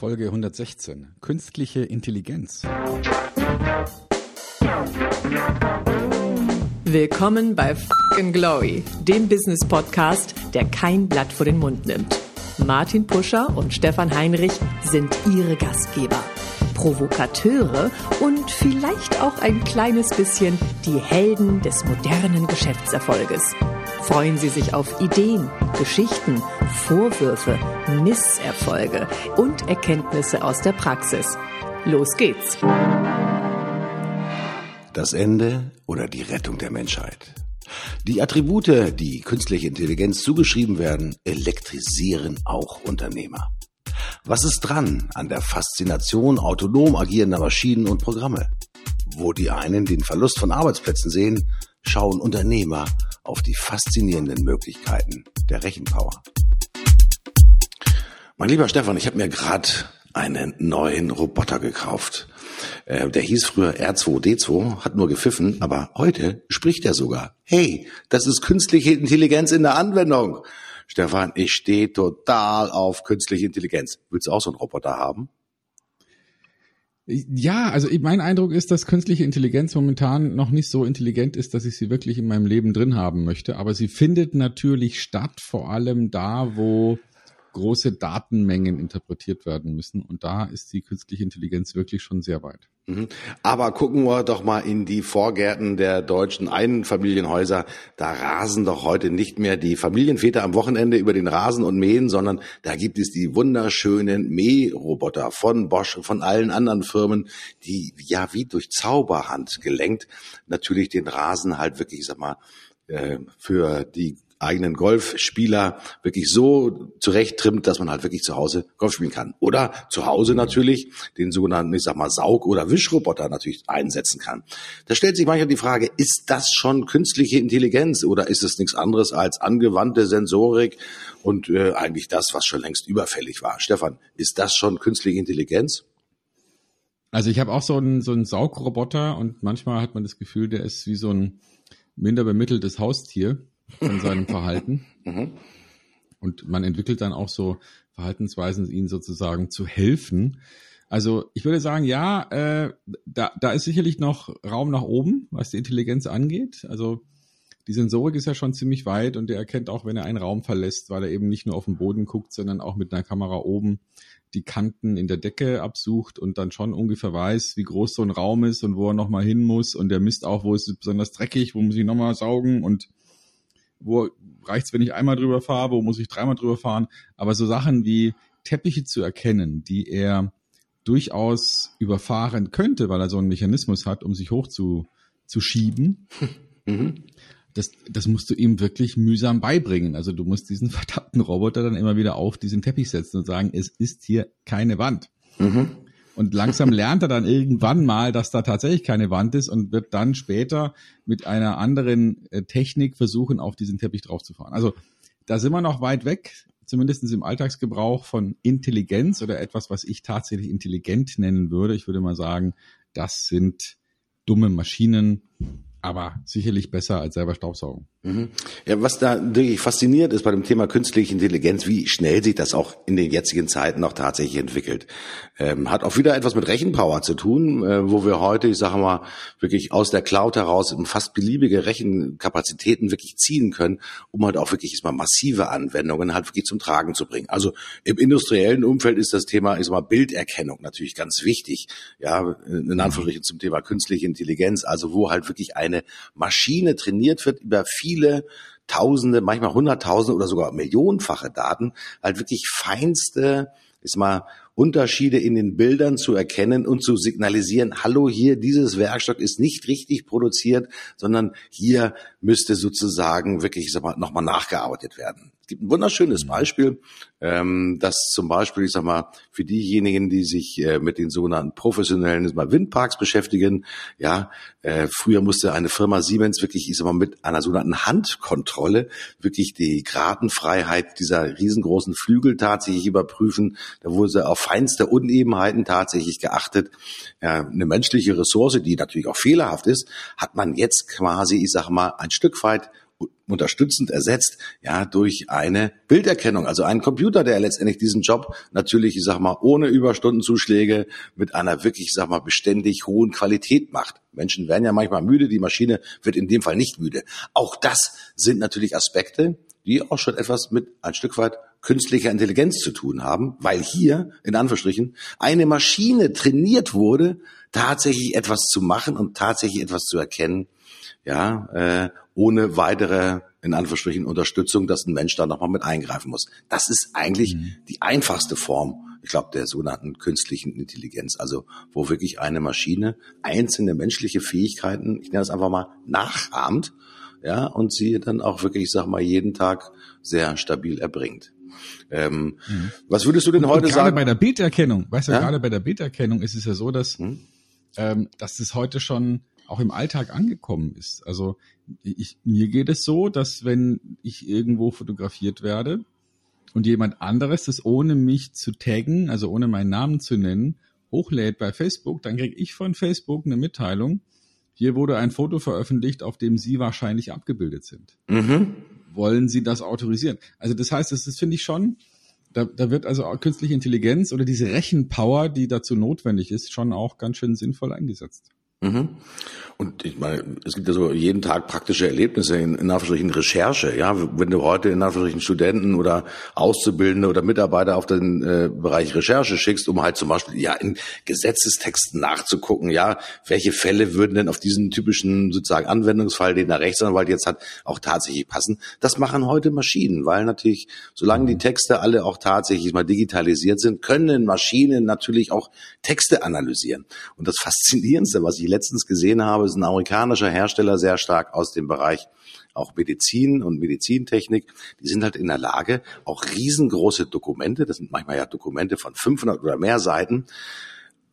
Folge 116. Künstliche Intelligenz. Willkommen bei Fucking Glory, dem Business Podcast, der kein Blatt vor den Mund nimmt. Martin Puscher und Stefan Heinrich sind ihre Gastgeber. Provokateure und vielleicht auch ein kleines bisschen die Helden des modernen Geschäftserfolges. Freuen Sie sich auf Ideen, Geschichten, Vorwürfe, Misserfolge und Erkenntnisse aus der Praxis. Los geht's! Das Ende oder die Rettung der Menschheit. Die Attribute, die künstliche Intelligenz zugeschrieben werden, elektrisieren auch Unternehmer. Was ist dran an der Faszination autonom agierender Maschinen und Programme? Wo die einen den Verlust von Arbeitsplätzen sehen, schauen Unternehmer auf die faszinierenden Möglichkeiten der Rechenpower. Mein lieber Stefan, ich habe mir gerade einen neuen Roboter gekauft. Äh, der hieß früher R2D2, hat nur gepfiffen, aber heute spricht er sogar. Hey, das ist künstliche Intelligenz in der Anwendung. Stefan, ich stehe total auf künstliche Intelligenz. Willst du auch so einen Roboter haben? Ja, also mein Eindruck ist, dass künstliche Intelligenz momentan noch nicht so intelligent ist, dass ich sie wirklich in meinem Leben drin haben möchte. Aber sie findet natürlich statt, vor allem da, wo große Datenmengen interpretiert werden müssen. Und da ist die künstliche Intelligenz wirklich schon sehr weit. Mhm. Aber gucken wir doch mal in die Vorgärten der deutschen Einfamilienhäuser. Da rasen doch heute nicht mehr die Familienväter am Wochenende über den Rasen und mähen, sondern da gibt es die wunderschönen Mähroboter von Bosch, von allen anderen Firmen, die ja wie durch Zauberhand gelenkt natürlich den Rasen halt wirklich, ich sag mal, äh, für die eigenen Golfspieler wirklich so zurecht trimmt, dass man halt wirklich zu Hause Golf spielen kann. Oder zu Hause natürlich den sogenannten, ich sag mal, Saug- oder Wischroboter natürlich einsetzen kann. Da stellt sich manchmal die Frage, ist das schon künstliche Intelligenz oder ist es nichts anderes als angewandte Sensorik und äh, eigentlich das, was schon längst überfällig war? Stefan, ist das schon künstliche Intelligenz? Also ich habe auch so einen, so einen Saugroboter und manchmal hat man das Gefühl, der ist wie so ein minder bemitteltes Haustier von seinem Verhalten. Mhm. Und man entwickelt dann auch so Verhaltensweisen, ihnen sozusagen zu helfen. Also ich würde sagen, ja, äh, da, da ist sicherlich noch Raum nach oben, was die Intelligenz angeht. Also die Sensorik ist ja schon ziemlich weit und der erkennt auch, wenn er einen Raum verlässt, weil er eben nicht nur auf den Boden guckt, sondern auch mit einer Kamera oben die Kanten in der Decke absucht und dann schon ungefähr weiß, wie groß so ein Raum ist und wo er nochmal hin muss und der misst auch, wo ist es besonders dreckig, wo muss ich nochmal saugen und wo reicht's, wenn ich einmal drüber fahre, wo muss ich dreimal drüber fahren. Aber so Sachen wie Teppiche zu erkennen, die er durchaus überfahren könnte, weil er so einen Mechanismus hat, um sich hoch zu, zu schieben. Mhm. Das, das musst du ihm wirklich mühsam beibringen. Also du musst diesen verdammten Roboter dann immer wieder auf diesen Teppich setzen und sagen, es ist hier keine Wand. Mhm. Und langsam lernt er dann irgendwann mal, dass da tatsächlich keine Wand ist und wird dann später mit einer anderen äh, Technik versuchen, auf diesen Teppich draufzufahren. Also da sind wir noch weit weg, zumindest im Alltagsgebrauch von Intelligenz oder etwas, was ich tatsächlich intelligent nennen würde. Ich würde mal sagen, das sind dumme Maschinen, aber sicherlich besser als selber Staubsaugen. Mhm. Ja, was da wirklich fasziniert ist bei dem Thema künstliche Intelligenz, wie schnell sich das auch in den jetzigen Zeiten auch tatsächlich entwickelt. Ähm, hat auch wieder etwas mit Rechenpower zu tun, äh, wo wir heute, ich sage mal, wirklich aus der Cloud heraus fast beliebige Rechenkapazitäten wirklich ziehen können, um halt auch wirklich mal massive Anwendungen halt wirklich zum Tragen zu bringen. Also im industriellen Umfeld ist das Thema, ich sag mal, Bilderkennung natürlich ganz wichtig. Ja, in Anführungsstrichen zum Thema künstliche Intelligenz, also wo halt wirklich eine Maschine trainiert wird über viele viele Tausende, manchmal Hunderttausende oder sogar millionenfache Daten, halt wirklich feinste, ist mal Unterschiede in den Bildern zu erkennen und zu signalisieren, hallo hier, dieses Werkstoff ist nicht richtig produziert, sondern hier müsste sozusagen wirklich, nochmal nachgearbeitet werden gibt ein wunderschönes Beispiel, ähm, das zum Beispiel, ich sag mal, für diejenigen, die sich äh, mit den sogenannten professionellen mal Windparks beschäftigen, ja, äh, früher musste eine Firma Siemens wirklich, ich sag mal, mit einer sogenannten Handkontrolle wirklich die Gratenfreiheit dieser riesengroßen Flügel tatsächlich überprüfen. Da wurde auf feinste Unebenheiten tatsächlich geachtet. Ja, eine menschliche Ressource, die natürlich auch fehlerhaft ist, hat man jetzt quasi, ich sag mal, ein Stück weit unterstützend ersetzt, ja, durch eine Bilderkennung, also einen Computer, der letztendlich diesen Job natürlich, ich sag mal, ohne Überstundenzuschläge mit einer wirklich, ich sag mal, beständig hohen Qualität macht. Menschen werden ja manchmal müde, die Maschine wird in dem Fall nicht müde. Auch das sind natürlich Aspekte, die auch schon etwas mit ein Stück weit künstlicher Intelligenz zu tun haben, weil hier, in Anführungsstrichen, eine Maschine trainiert wurde, tatsächlich etwas zu machen und tatsächlich etwas zu erkennen, ja, äh, ohne weitere, in Anführungsstrichen, Unterstützung, dass ein Mensch da nochmal mit eingreifen muss. Das ist eigentlich mhm. die einfachste Form, ich glaube, der sogenannten künstlichen Intelligenz. Also, wo wirklich eine Maschine einzelne menschliche Fähigkeiten, ich nenne das einfach mal, nachahmt, ja, und sie dann auch wirklich, ich sag mal, jeden Tag sehr stabil erbringt. Ähm, mhm. Was würdest du denn heute gerade sagen? Gerade bei der Bilderkennung, weißt du, ja? gerade bei der Bilderkennung ist es ja so, dass, mhm. Ähm, dass das heute schon auch im Alltag angekommen ist. Also ich, mir geht es so, dass wenn ich irgendwo fotografiert werde und jemand anderes das ohne mich zu taggen, also ohne meinen Namen zu nennen, hochlädt bei Facebook, dann kriege ich von Facebook eine Mitteilung, hier wurde ein Foto veröffentlicht, auf dem Sie wahrscheinlich abgebildet sind. Mhm. Wollen Sie das autorisieren? Also das heißt, das, das finde ich schon, da, da wird also künstliche Intelligenz oder diese Rechenpower, die dazu notwendig ist, schon auch ganz schön sinnvoll eingesetzt. Mhm. Und ich meine, es gibt ja so jeden Tag praktische Erlebnisse in, in Anführungsstrichen Recherche. Ja, wenn du heute in Anführungsstrichen Studenten oder Auszubildende oder Mitarbeiter auf den äh, Bereich Recherche schickst, um halt zum Beispiel ja in Gesetzestexten nachzugucken, ja, welche Fälle würden denn auf diesen typischen sozusagen Anwendungsfall, den der Rechtsanwalt jetzt hat, auch tatsächlich passen. Das machen heute Maschinen, weil natürlich, solange die Texte alle auch tatsächlich mal digitalisiert sind, können Maschinen natürlich auch Texte analysieren. Und das Faszinierendste, was ich letztens gesehen habe, ist ein amerikanischer Hersteller sehr stark aus dem Bereich auch Medizin und Medizintechnik, die sind halt in der Lage, auch riesengroße Dokumente, das sind manchmal ja Dokumente von 500 oder mehr Seiten,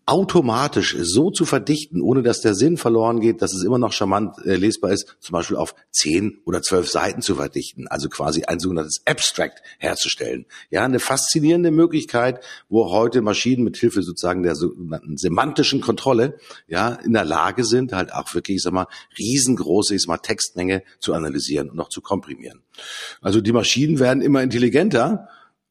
automatisch so zu verdichten, ohne dass der Sinn verloren geht, dass es immer noch charmant äh, lesbar ist, zum Beispiel auf zehn oder zwölf Seiten zu verdichten, also quasi ein sogenanntes Abstract herzustellen. Ja, eine faszinierende Möglichkeit, wo heute Maschinen mit Hilfe sozusagen der sogenannten semantischen Kontrolle ja in der Lage sind, halt auch wirklich, ich sag mal, riesengroße, ich sag mal, Textmenge zu analysieren und noch zu komprimieren. Also die Maschinen werden immer intelligenter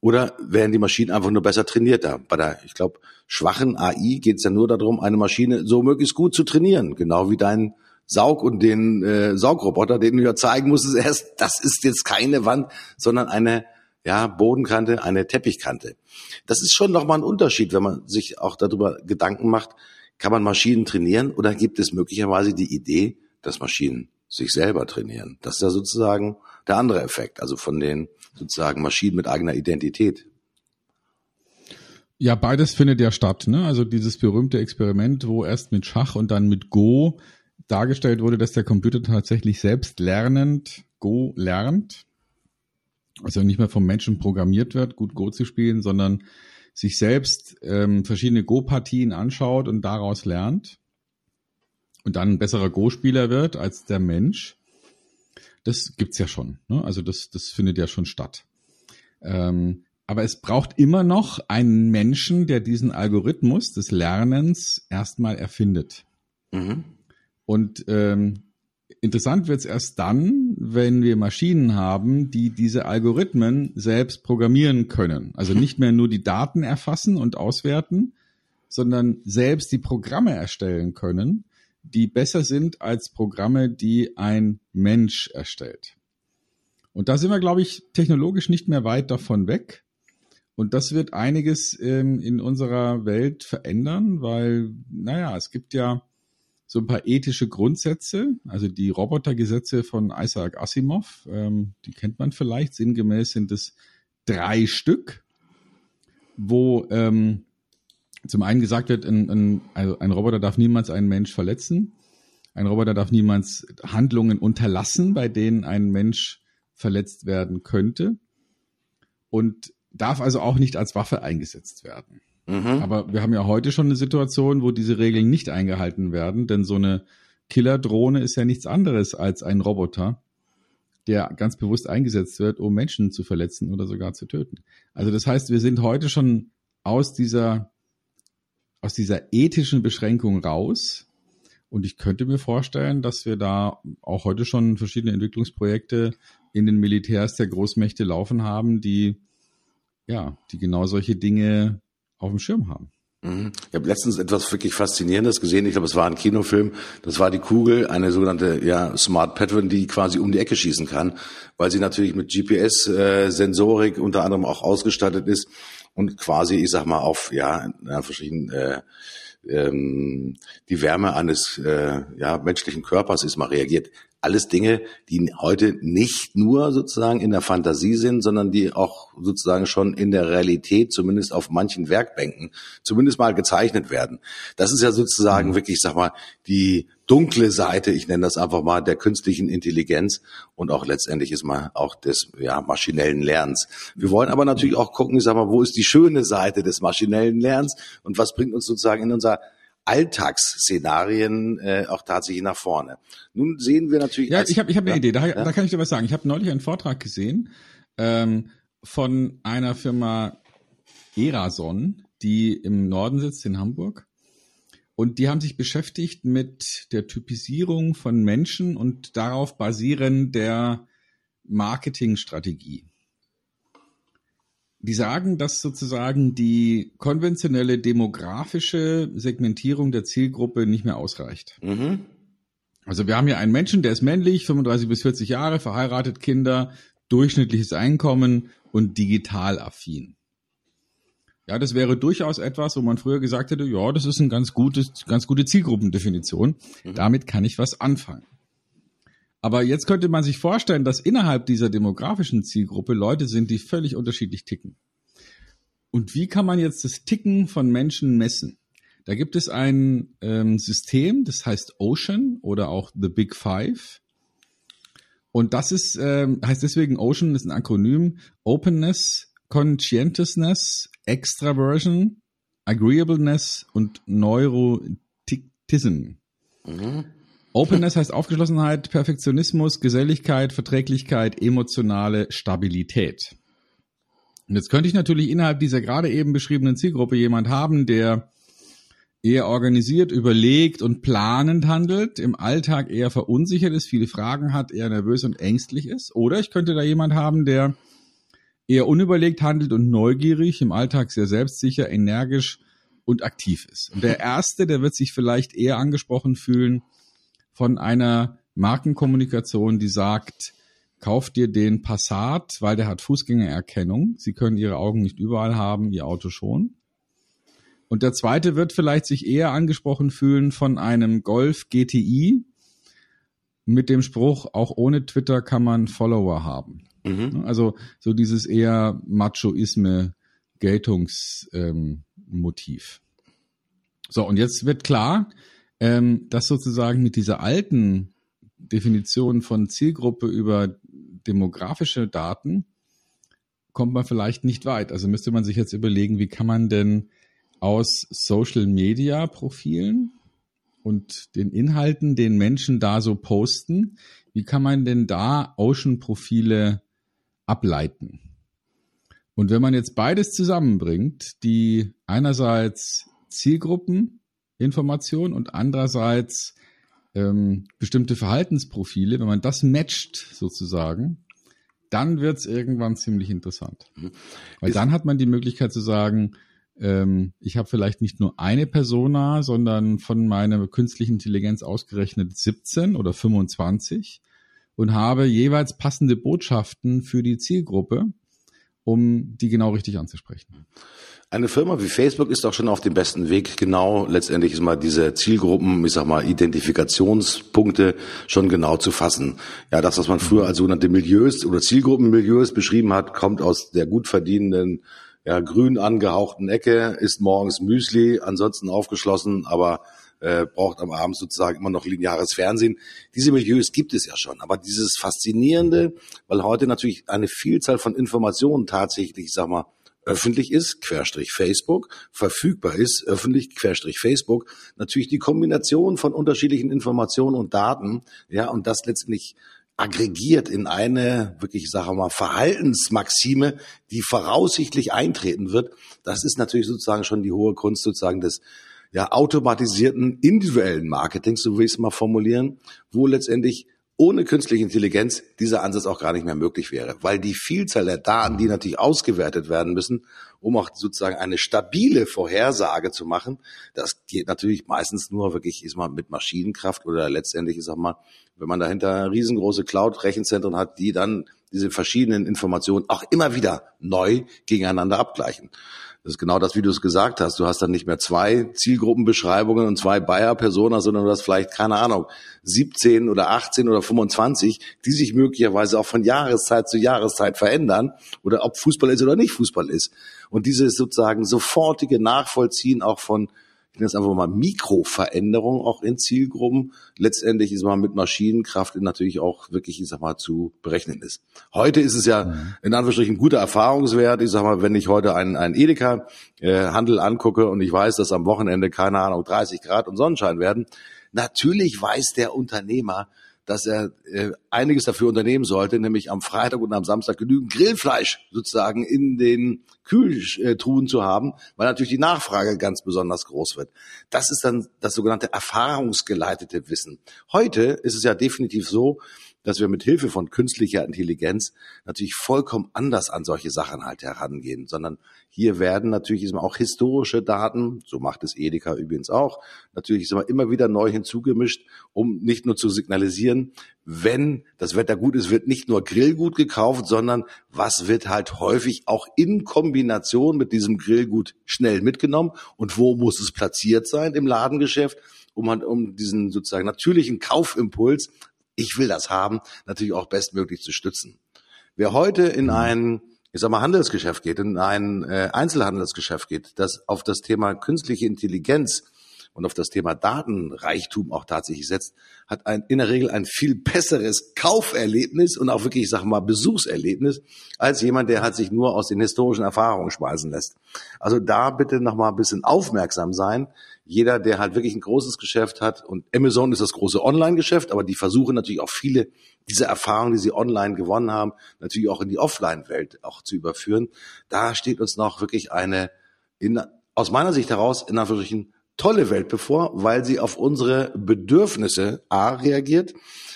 oder werden die Maschinen einfach nur besser trainierter? Bei der, ich glaube, schwachen AI geht es ja nur darum, eine Maschine so möglichst gut zu trainieren, genau wie dein Saug und den äh, Saugroboter, den du ja zeigen musstest erst, das ist jetzt keine Wand, sondern eine ja, Bodenkante, eine Teppichkante. Das ist schon nochmal ein Unterschied, wenn man sich auch darüber Gedanken macht, kann man Maschinen trainieren oder gibt es möglicherweise die Idee, dass Maschinen sich selber trainieren? Das ist ja sozusagen der andere Effekt, also von den sozusagen Maschinen mit eigener Identität. Ja, beides findet ja statt. Ne? Also dieses berühmte Experiment, wo erst mit Schach und dann mit Go dargestellt wurde, dass der Computer tatsächlich selbst lernend Go lernt. Also nicht mehr vom Menschen programmiert wird, gut Go zu spielen, sondern sich selbst ähm, verschiedene Go-Partien anschaut und daraus lernt und dann ein besserer Go-Spieler wird als der Mensch. Das gibt's ja schon. Ne? Also das, das findet ja schon statt. Ähm, aber es braucht immer noch einen Menschen, der diesen Algorithmus des Lernens erstmal erfindet. Mhm. Und ähm, interessant wird es erst dann, wenn wir Maschinen haben, die diese Algorithmen selbst programmieren können. Also nicht mehr nur die Daten erfassen und auswerten, sondern selbst die Programme erstellen können, die besser sind als Programme, die ein Mensch erstellt. Und da sind wir, glaube ich, technologisch nicht mehr weit davon weg. Und das wird einiges ähm, in unserer Welt verändern, weil, naja, es gibt ja so ein paar ethische Grundsätze, also die Robotergesetze von Isaac Asimov, ähm, die kennt man vielleicht, sinngemäß sind es drei Stück, wo ähm, zum einen gesagt wird, ein, ein, also ein Roboter darf niemals einen Mensch verletzen, ein Roboter darf niemals Handlungen unterlassen, bei denen ein Mensch verletzt werden könnte. Und darf also auch nicht als Waffe eingesetzt werden. Mhm. Aber wir haben ja heute schon eine Situation, wo diese Regeln nicht eingehalten werden, denn so eine Killerdrohne ist ja nichts anderes als ein Roboter, der ganz bewusst eingesetzt wird, um Menschen zu verletzen oder sogar zu töten. Also das heißt, wir sind heute schon aus dieser, aus dieser ethischen Beschränkung raus Und ich könnte mir vorstellen, dass wir da auch heute schon verschiedene Entwicklungsprojekte in den Militärs der Großmächte laufen haben, die ja, die genau solche Dinge auf dem Schirm haben. Mhm. Ich habe letztens etwas wirklich Faszinierendes gesehen. Ich glaube, es war ein Kinofilm. Das war die Kugel, eine sogenannte ja, Smart Pattern, die quasi um die Ecke schießen kann, weil sie natürlich mit GPS-Sensorik äh, unter anderem auch ausgestattet ist und quasi, ich sag mal, auf ja, verschiedenen äh, ähm, die Wärme eines äh, ja, menschlichen Körpers ist mal reagiert. Alles Dinge, die heute nicht nur sozusagen in der Fantasie sind, sondern die auch sozusagen schon in der Realität, zumindest auf manchen Werkbänken, zumindest mal gezeichnet werden. Das ist ja sozusagen mhm. wirklich, sag mal, die dunkle Seite, ich nenne das einfach mal, der künstlichen Intelligenz und auch letztendlich ist mal auch des ja, maschinellen Lernens. Wir wollen aber natürlich auch gucken, ich sag mal, wo ist die schöne Seite des maschinellen Lernens und was bringt uns sozusagen in unser Alltagsszenarien äh, auch tatsächlich nach vorne. Nun sehen wir natürlich. Ja, als, ich habe ich hab eine ja, Idee, da, ja? da kann ich dir was sagen. Ich habe neulich einen Vortrag gesehen ähm, von einer Firma Erason, die im Norden sitzt, in Hamburg. Und die haben sich beschäftigt mit der Typisierung von Menschen und darauf basieren der Marketingstrategie. Die sagen, dass sozusagen die konventionelle demografische Segmentierung der Zielgruppe nicht mehr ausreicht. Mhm. Also wir haben hier einen Menschen, der ist männlich, 35 bis 40 Jahre, verheiratet, Kinder, durchschnittliches Einkommen und digital affin. Ja, das wäre durchaus etwas, wo man früher gesagt hätte, ja, das ist eine ganz gutes, ganz gute Zielgruppendefinition. Mhm. Damit kann ich was anfangen. Aber jetzt könnte man sich vorstellen, dass innerhalb dieser demografischen Zielgruppe Leute sind, die völlig unterschiedlich ticken. Und wie kann man jetzt das Ticken von Menschen messen? Da gibt es ein ähm, System, das heißt Ocean oder auch The Big Five. Und das ist, ähm, heißt deswegen Ocean, ist ein Akronym, Openness, Conscientiousness, Extraversion, Agreeableness und Neuroticism. Mhm. Openness heißt Aufgeschlossenheit, Perfektionismus, Geselligkeit, Verträglichkeit, emotionale Stabilität. Und jetzt könnte ich natürlich innerhalb dieser gerade eben beschriebenen Zielgruppe jemand haben, der eher organisiert, überlegt und planend handelt, im Alltag eher verunsichert ist, viele Fragen hat, eher nervös und ängstlich ist. Oder ich könnte da jemand haben, der eher unüberlegt handelt und neugierig, im Alltag sehr selbstsicher, energisch und aktiv ist. Und der Erste, der wird sich vielleicht eher angesprochen fühlen, von einer Markenkommunikation, die sagt, kauft dir den Passat, weil der hat Fußgängererkennung. Sie können Ihre Augen nicht überall haben, Ihr Auto schon. Und der zweite wird vielleicht sich eher angesprochen fühlen von einem Golf GTI mit dem Spruch, auch ohne Twitter kann man Follower haben. Mhm. Also so dieses eher machoisme Geltungsmotiv. Ähm, so, und jetzt wird klar, ähm, dass sozusagen mit dieser alten Definition von Zielgruppe über demografische Daten kommt man vielleicht nicht weit. Also müsste man sich jetzt überlegen, wie kann man denn aus Social Media Profilen und den Inhalten, den Menschen da so posten, wie kann man denn da Ocean Profile ableiten? Und wenn man jetzt beides zusammenbringt, die einerseits Zielgruppen Information und andererseits ähm, bestimmte Verhaltensprofile, wenn man das matcht sozusagen, dann wird's irgendwann ziemlich interessant. Mhm. Weil dann hat man die Möglichkeit zu sagen, ähm, ich habe vielleicht nicht nur eine Persona, sondern von meiner künstlichen Intelligenz ausgerechnet 17 oder 25 und habe jeweils passende Botschaften für die Zielgruppe, um die genau richtig anzusprechen. Eine Firma wie Facebook ist auch schon auf dem besten Weg, genau letztendlich ist mal diese Zielgruppen, ich sag mal, Identifikationspunkte schon genau zu fassen. Ja, das, was man früher als sogenannte Milieus oder Zielgruppenmilieus beschrieben hat, kommt aus der gut verdienenden, ja, grün angehauchten Ecke, ist morgens Müsli, ansonsten aufgeschlossen, aber äh, braucht am Abend sozusagen immer noch lineares Fernsehen. Diese Milieus gibt es ja schon, aber dieses Faszinierende, weil heute natürlich eine Vielzahl von Informationen tatsächlich, ich sag mal, öffentlich ist, Querstrich Facebook, verfügbar ist, öffentlich, Querstrich Facebook, natürlich die Kombination von unterschiedlichen Informationen und Daten, ja, und das letztendlich aggregiert in eine, wirklich, sage mal, Verhaltensmaxime, die voraussichtlich eintreten wird. Das ist natürlich sozusagen schon die hohe Kunst sozusagen des ja, automatisierten individuellen Marketing, so will ich es mal formulieren, wo letztendlich ohne künstliche Intelligenz dieser Ansatz auch gar nicht mehr möglich wäre, weil die Vielzahl der Daten, die natürlich ausgewertet werden müssen, um auch sozusagen eine stabile Vorhersage zu machen, das geht natürlich meistens nur wirklich ist mal mit Maschinenkraft oder letztendlich, ich sag mal, wenn man dahinter riesengroße Cloud-Rechenzentren hat, die dann diese verschiedenen Informationen auch immer wieder neu gegeneinander abgleichen. Das ist genau das, wie du es gesagt hast. Du hast dann nicht mehr zwei Zielgruppenbeschreibungen und zwei Bayer-Personas, sondern du hast vielleicht, keine Ahnung, 17 oder 18 oder 25, die sich möglicherweise auch von Jahreszeit zu Jahreszeit verändern oder ob Fußball ist oder nicht Fußball ist. Und dieses sozusagen sofortige Nachvollziehen auch von ich nenne es einfach mal Mikroveränderung auch in Zielgruppen, letztendlich ist man mit Maschinenkraft natürlich auch wirklich, ich sag mal, zu berechnen ist. Heute ist es ja mhm. in Anführungsstrichen ein guter Erfahrungswert. Ich sag mal, wenn ich heute einen, einen Edeka-Handel äh, angucke und ich weiß, dass am Wochenende, keine Ahnung, 30 Grad und Sonnenschein werden, natürlich weiß der Unternehmer, dass er äh, einiges dafür unternehmen sollte, nämlich am Freitag und am Samstag genügend Grillfleisch sozusagen in den Kühltruhen zu haben, weil natürlich die Nachfrage ganz besonders groß wird. Das ist dann das sogenannte erfahrungsgeleitete Wissen. Heute ist es ja definitiv so, dass wir mit Hilfe von künstlicher Intelligenz natürlich vollkommen anders an solche Sachen halt herangehen, sondern hier werden natürlich auch historische Daten, so macht es Edeka übrigens auch, natürlich immer wieder neu hinzugemischt, um nicht nur zu signalisieren, wenn das Wetter gut ist, wird nicht nur Grillgut gekauft, sondern was wird halt häufig auch in Kombination mit diesem Grillgut schnell mitgenommen und wo muss es platziert sein im Ladengeschäft, um, halt, um diesen sozusagen natürlichen Kaufimpuls ich will das haben, natürlich auch bestmöglich zu stützen. Wer heute in mhm. ein, ich sag mal, Handelsgeschäft geht, in ein äh, Einzelhandelsgeschäft geht, das auf das Thema künstliche Intelligenz und auf das Thema Datenreichtum auch tatsächlich setzt, hat ein, in der Regel ein viel besseres Kauferlebnis und auch wirklich, ich sag mal, Besuchserlebnis, als jemand, der halt sich nur aus den historischen Erfahrungen speisen lässt. Also da bitte nochmal ein bisschen aufmerksam sein. Jeder, der halt wirklich ein großes Geschäft hat und Amazon ist das große Online-Geschäft, aber die versuchen natürlich auch viele diese Erfahrungen, die sie online gewonnen haben, natürlich auch in die Offline-Welt auch zu überführen. Da steht uns noch wirklich eine in, aus meiner Sicht heraus in Anführungsstrichen tolle Welt bevor, weil sie auf unsere Bedürfnisse A reagiert,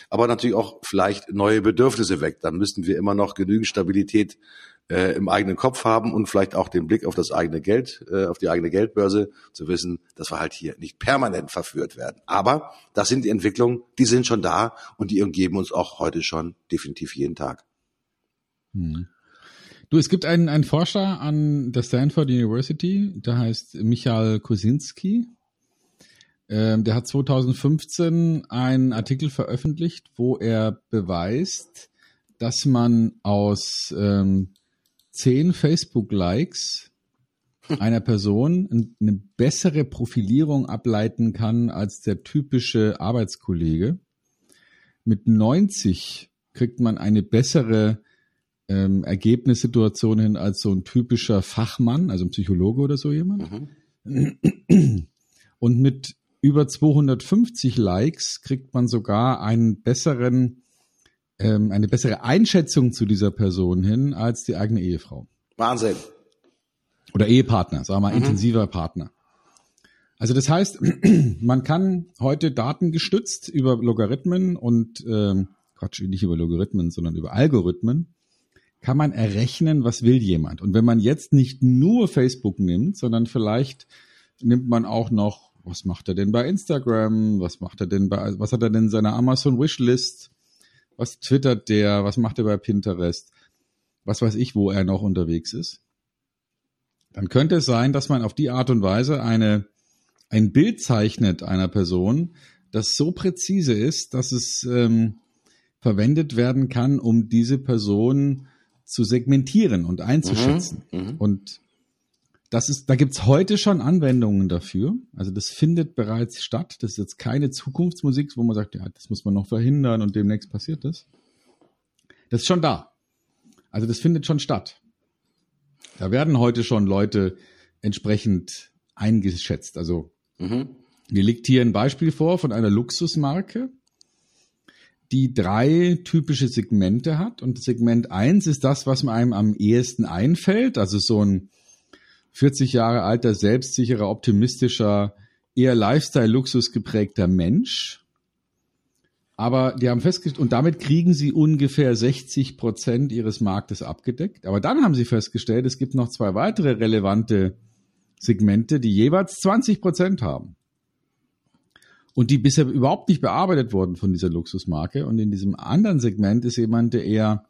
aber natürlich auch vielleicht neue Bedürfnisse weckt. Dann müssten wir immer noch genügend Stabilität äh, im eigenen Kopf haben und vielleicht auch den Blick auf das eigene Geld, äh, auf die eigene Geldbörse, zu wissen, dass wir halt hier nicht permanent verführt werden. Aber das sind die Entwicklungen, die sind schon da und die umgeben uns auch heute schon definitiv jeden Tag. Hm. Du, es gibt einen, einen Forscher an der Stanford University, der heißt Michael Kosinski. Ähm, der hat 2015 einen Artikel veröffentlicht, wo er beweist, dass man aus ähm, zehn Facebook-Likes einer Person eine bessere Profilierung ableiten kann als der typische Arbeitskollege. Mit 90 kriegt man eine bessere ähm, Ergebnissituation hin als so ein typischer Fachmann, also ein Psychologe oder so jemand. Mhm. Und mit über 250 Likes kriegt man sogar einen besseren, ähm, eine bessere Einschätzung zu dieser Person hin als die eigene Ehefrau. Wahnsinn. Oder Ehepartner, sagen wir mal, mhm. intensiver Partner. Also das heißt, man kann heute datengestützt über Logarithmen und ähm, Quatsch, nicht über Logarithmen, sondern über Algorithmen kann man errechnen, was will jemand. Und wenn man jetzt nicht nur Facebook nimmt, sondern vielleicht nimmt man auch noch, was macht er denn bei Instagram, was macht er denn bei, was hat er denn in seiner Amazon Wishlist, was twittert der, was macht er bei Pinterest, was weiß ich, wo er noch unterwegs ist. Dann könnte es sein, dass man auf die Art und Weise eine, ein Bild zeichnet einer Person, das so präzise ist, dass es ähm, verwendet werden kann, um diese Person zu segmentieren und einzuschätzen. Mhm, mhm, und das ist, da gibt's heute schon Anwendungen dafür. Also das findet bereits statt. Das ist jetzt keine Zukunftsmusik, wo man sagt, ja, das muss man noch verhindern und demnächst passiert das. Das ist schon da. Also das findet schon statt. Da werden heute schon Leute entsprechend eingeschätzt. Also mhm. mir liegt hier ein Beispiel vor von einer Luxusmarke, die drei typische Segmente hat. Und Segment eins ist das, was einem am ehesten einfällt. Also so ein 40 Jahre alter, selbstsicherer, optimistischer eher Lifestyle-Luxus geprägter Mensch. Aber die haben festgestellt, und damit kriegen sie ungefähr 60 Prozent ihres Marktes abgedeckt. Aber dann haben sie festgestellt, es gibt noch zwei weitere relevante Segmente, die jeweils 20 Prozent haben. Und die bisher überhaupt nicht bearbeitet wurden von dieser Luxusmarke. Und in diesem anderen Segment ist jemand, der eher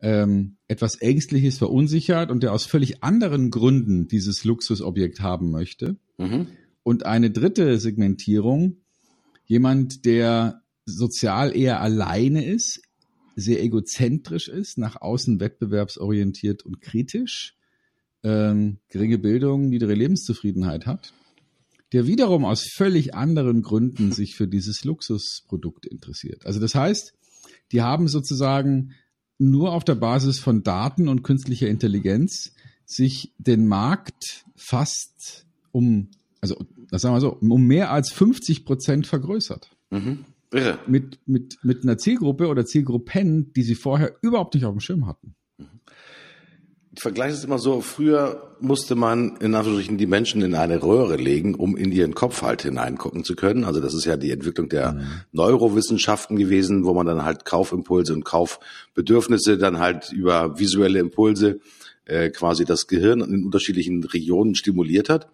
ähm, etwas Ängstliches verunsichert und der aus völlig anderen Gründen dieses Luxusobjekt haben möchte. Mhm. Und eine dritte Segmentierung, jemand, der sozial eher alleine ist, sehr egozentrisch ist, nach außen wettbewerbsorientiert und kritisch, ähm, geringe Bildung, niedere Lebenszufriedenheit hat, der wiederum aus völlig anderen Gründen sich für dieses Luxusprodukt interessiert. Also das heißt, die haben sozusagen nur auf der Basis von Daten und künstlicher Intelligenz sich den Markt fast um, also das sagen wir so, um mehr als 50 Prozent vergrößert. Mhm. Irre. Mit, mit, mit einer Zielgruppe oder Zielgruppen, die sie vorher überhaupt nicht auf dem Schirm hatten. Ich vergleiche es immer so, früher musste man in Anführungsstrichen die Menschen in eine Röhre legen, um in ihren Kopf halt hineingucken zu können. Also das ist ja die Entwicklung der mhm. Neurowissenschaften gewesen, wo man dann halt Kaufimpulse und Kaufbedürfnisse dann halt über visuelle Impulse äh, quasi das Gehirn in unterschiedlichen Regionen stimuliert hat.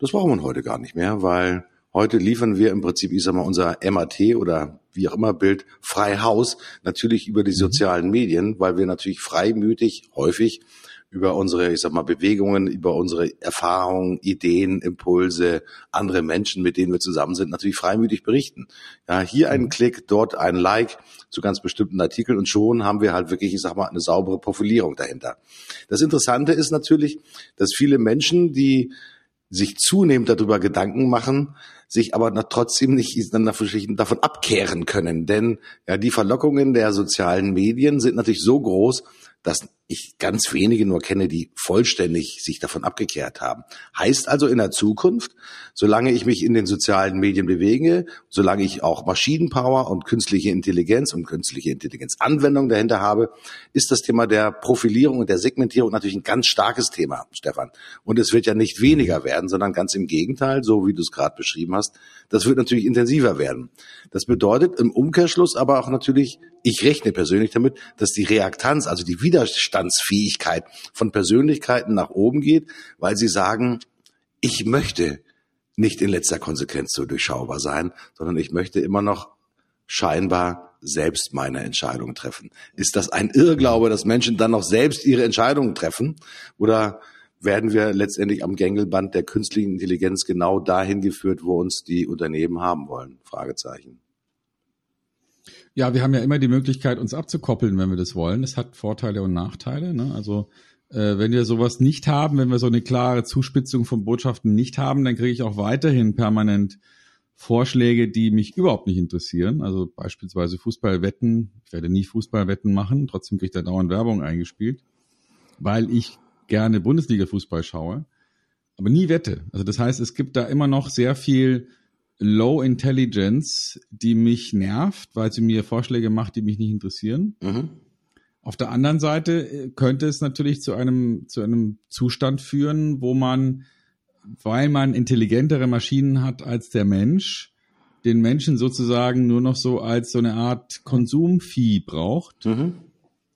Das braucht man heute gar nicht mehr, weil heute liefern wir im Prinzip, ich sag mal, unser MAT oder wie auch immer Bild frei Haus, natürlich über die mhm. sozialen Medien, weil wir natürlich freimütig häufig über unsere, ich sag mal, Bewegungen, über unsere Erfahrungen, Ideen, Impulse, andere Menschen, mit denen wir zusammen sind, natürlich freimütig berichten. Ja, hier einen mhm. Klick, dort ein Like zu ganz bestimmten Artikeln und schon haben wir halt wirklich, ich sag mal, eine saubere Profilierung dahinter. Das Interessante ist natürlich, dass viele Menschen, die sich zunehmend darüber Gedanken machen, sich aber trotzdem nicht davon abkehren können. Denn ja, die Verlockungen der sozialen Medien sind natürlich so groß, dass ich ganz wenige nur kenne, die vollständig sich davon abgekehrt haben. Heißt also in der Zukunft, solange ich mich in den sozialen Medien bewege, solange ich auch Maschinenpower und künstliche Intelligenz und künstliche Intelligenzanwendung dahinter habe, ist das Thema der Profilierung und der Segmentierung natürlich ein ganz starkes Thema, Stefan. Und es wird ja nicht weniger werden, sondern ganz im Gegenteil, so wie du es gerade beschrieben hast, das wird natürlich intensiver werden. Das bedeutet im Umkehrschluss aber auch natürlich, ich rechne persönlich damit, dass die Reaktanz, also die Widerstandsfähigkeit von Persönlichkeiten nach oben geht, weil sie sagen, ich möchte nicht in letzter Konsequenz so durchschaubar sein, sondern ich möchte immer noch scheinbar selbst meine Entscheidungen treffen. Ist das ein Irrglaube, dass Menschen dann noch selbst ihre Entscheidungen treffen? Oder werden wir letztendlich am Gängelband der künstlichen Intelligenz genau dahin geführt, wo uns die Unternehmen haben wollen? Fragezeichen. Ja, wir haben ja immer die Möglichkeit, uns abzukoppeln, wenn wir das wollen. Das hat Vorteile und Nachteile. Ne? Also äh, wenn wir sowas nicht haben, wenn wir so eine klare Zuspitzung von Botschaften nicht haben, dann kriege ich auch weiterhin permanent Vorschläge, die mich überhaupt nicht interessieren. Also beispielsweise Fußballwetten. Ich werde nie Fußballwetten machen, trotzdem kriege ich da dauernd Werbung eingespielt, weil ich gerne Bundesliga-Fußball schaue, aber nie wette. Also das heißt, es gibt da immer noch sehr viel Low Intelligence, die mich nervt, weil sie mir Vorschläge macht, die mich nicht interessieren. Mhm. Auf der anderen Seite äh, könnte es natürlich zu einem, zu einem Zustand führen, wo man, weil man intelligentere Maschinen hat als der Mensch, den Menschen sozusagen nur noch so als so eine Art Konsumvieh braucht. Mhm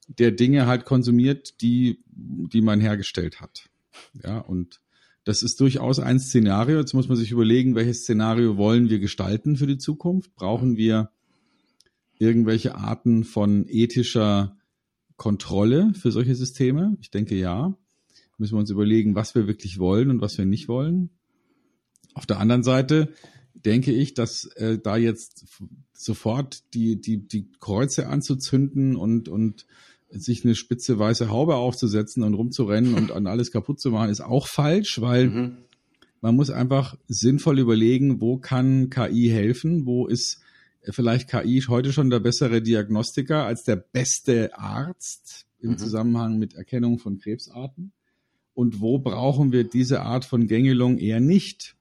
der Dinge halt konsumiert, die, die man hergestellt hat. Ja, und das ist durchaus ein Szenario. Jetzt muss man sich überlegen, welches Szenario wollen wir gestalten für die Zukunft? Brauchen wir irgendwelche Arten von ethischer Kontrolle für solche Systeme? Ich denke ja. Müssen wir uns überlegen, was wir wirklich wollen und was wir nicht wollen. Auf der anderen Seite denke ich, dass äh, da jetzt sofort die, die, die Kreuze anzuzünden und, und sich eine spitze weiße Haube aufzusetzen und rumzurennen und an alles kaputt zu machen, ist auch falsch, weil mhm. man muss einfach sinnvoll überlegen, wo kann KI helfen, wo ist vielleicht KI heute schon der bessere Diagnostiker als der beste Arzt im mhm. Zusammenhang mit Erkennung von Krebsarten und wo brauchen wir diese Art von Gängelung eher nicht,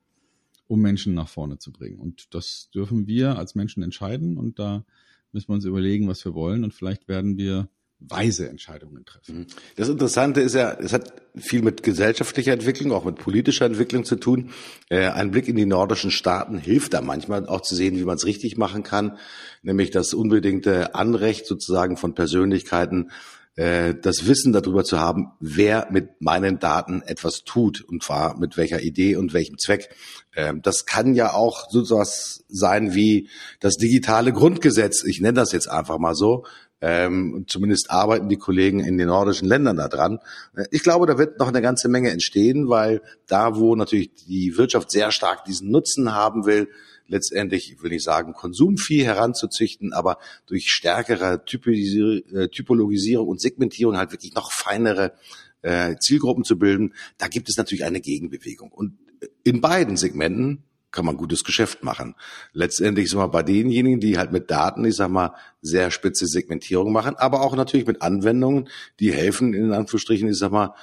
um Menschen nach vorne zu bringen. Und das dürfen wir als Menschen entscheiden und da müssen wir uns überlegen, was wir wollen und vielleicht werden wir weise Entscheidungen treffen. Mhm. Das Interessante ist ja, es hat viel mit gesellschaftlicher Entwicklung, auch mit politischer Entwicklung zu tun. Äh, ein Blick in die nordischen Staaten hilft da manchmal auch zu sehen, wie man es richtig machen kann, nämlich das unbedingte Anrecht sozusagen von Persönlichkeiten, äh, das Wissen darüber zu haben, wer mit meinen Daten etwas tut und zwar mit welcher Idee und welchem Zweck. Ähm, das kann ja auch so etwas sein wie das digitale Grundgesetz. Ich nenne das jetzt einfach mal so. Ähm, zumindest arbeiten die Kollegen in den nordischen Ländern daran. Äh, ich glaube, da wird noch eine ganze Menge entstehen, weil da, wo natürlich die Wirtschaft sehr stark diesen Nutzen haben will, letztendlich, ich will nicht sagen, Konsumvieh heranzuzüchten, aber durch stärkere äh, Typologisierung und Segmentierung halt wirklich noch feinere äh, Zielgruppen zu bilden, da gibt es natürlich eine Gegenbewegung. Und in beiden Segmenten kann man gutes Geschäft machen. Letztendlich sind wir bei denjenigen, die halt mit Daten, ich sag mal, sehr spitze Segmentierung machen, aber auch natürlich mit Anwendungen, die helfen, in Anführungsstrichen, ich sag mal,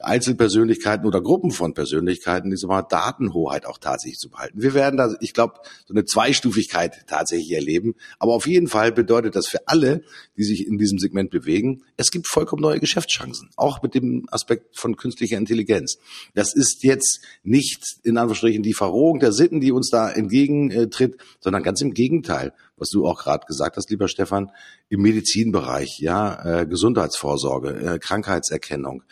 Einzelpersönlichkeiten oder Gruppen von Persönlichkeiten, diese mal Datenhoheit auch tatsächlich zu behalten. Wir werden da, ich glaube, so eine Zweistufigkeit tatsächlich erleben. Aber auf jeden Fall bedeutet das für alle, die sich in diesem Segment bewegen, es gibt vollkommen neue Geschäftschancen. Auch mit dem Aspekt von künstlicher Intelligenz. Das ist jetzt nicht in Anführungsstrichen die Verrohung der Sitten, die uns da entgegentritt, sondern ganz im Gegenteil was du auch gerade gesagt hast, lieber Stefan, im Medizinbereich, ja, äh, Gesundheitsvorsorge, äh, Krankheitserkennung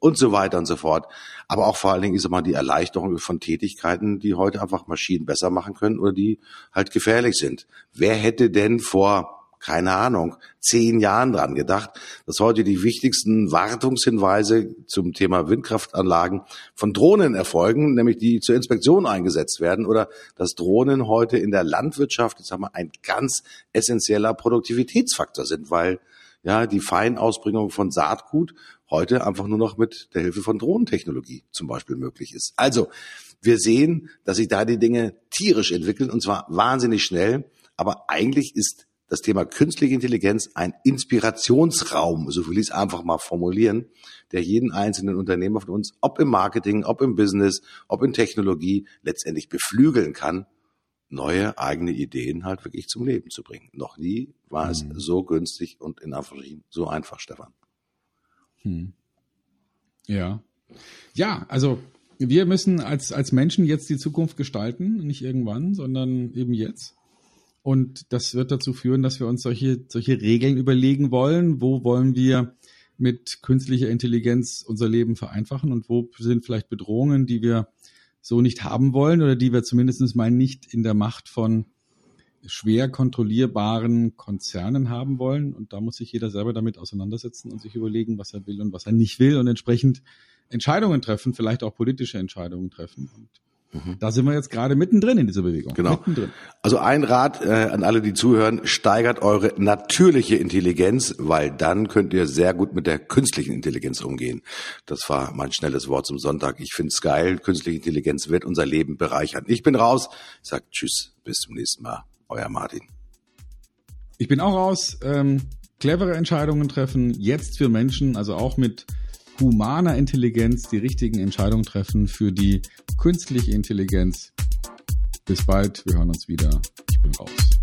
und so weiter und so fort. Aber auch vor allen Dingen, sag mal, die Erleichterung von Tätigkeiten, die heute einfach Maschinen besser machen können oder die halt gefährlich sind. Wer hätte denn vor keine Ahnung, zehn Jahren dran gedacht, dass heute die wichtigsten Wartungshinweise zum Thema Windkraftanlagen von Drohnen erfolgen, nämlich die zur Inspektion eingesetzt werden oder dass Drohnen heute in der Landwirtschaft, jetzt haben wir ein ganz essentieller Produktivitätsfaktor sind, weil ja die Feinausbringung von Saatgut heute einfach nur noch mit der Hilfe von Drohnentechnologie zum Beispiel möglich ist. Also wir sehen, dass sich da die Dinge tierisch entwickeln und zwar wahnsinnig schnell. Aber eigentlich ist das Thema künstliche Intelligenz ein Inspirationsraum, so will ich es einfach mal formulieren, der jeden einzelnen Unternehmer von uns, ob im Marketing, ob im Business, ob in Technologie, letztendlich beflügeln kann, neue eigene Ideen halt wirklich zum Leben zu bringen. Noch nie war es hm. so günstig und in Anführungsstrichen so einfach, Stefan. Hm. Ja. Ja, also wir müssen als, als Menschen jetzt die Zukunft gestalten, nicht irgendwann, sondern eben jetzt. Und das wird dazu führen, dass wir uns solche, solche Regeln überlegen wollen. Wo wollen wir mit künstlicher Intelligenz unser Leben vereinfachen und wo sind vielleicht Bedrohungen, die wir so nicht haben wollen oder die wir zumindest mal nicht in der Macht von schwer kontrollierbaren Konzernen haben wollen. Und da muss sich jeder selber damit auseinandersetzen und sich überlegen, was er will und was er nicht will und entsprechend Entscheidungen treffen, vielleicht auch politische Entscheidungen treffen. Und Mhm. Da sind wir jetzt gerade mittendrin in dieser Bewegung. Genau. Mittendrin. Also ein Rat äh, an alle, die zuhören, steigert eure natürliche Intelligenz, weil dann könnt ihr sehr gut mit der künstlichen Intelligenz umgehen. Das war mein schnelles Wort zum Sonntag. Ich finde es geil. Künstliche Intelligenz wird unser Leben bereichern. Ich bin raus. Ich sag Tschüss, bis zum nächsten Mal. Euer Martin. Ich bin auch raus. Ähm, clevere Entscheidungen treffen, jetzt für Menschen, also auch mit humaner Intelligenz die richtigen Entscheidungen treffen für die künstliche Intelligenz. Bis bald, wir hören uns wieder. Ich bin raus.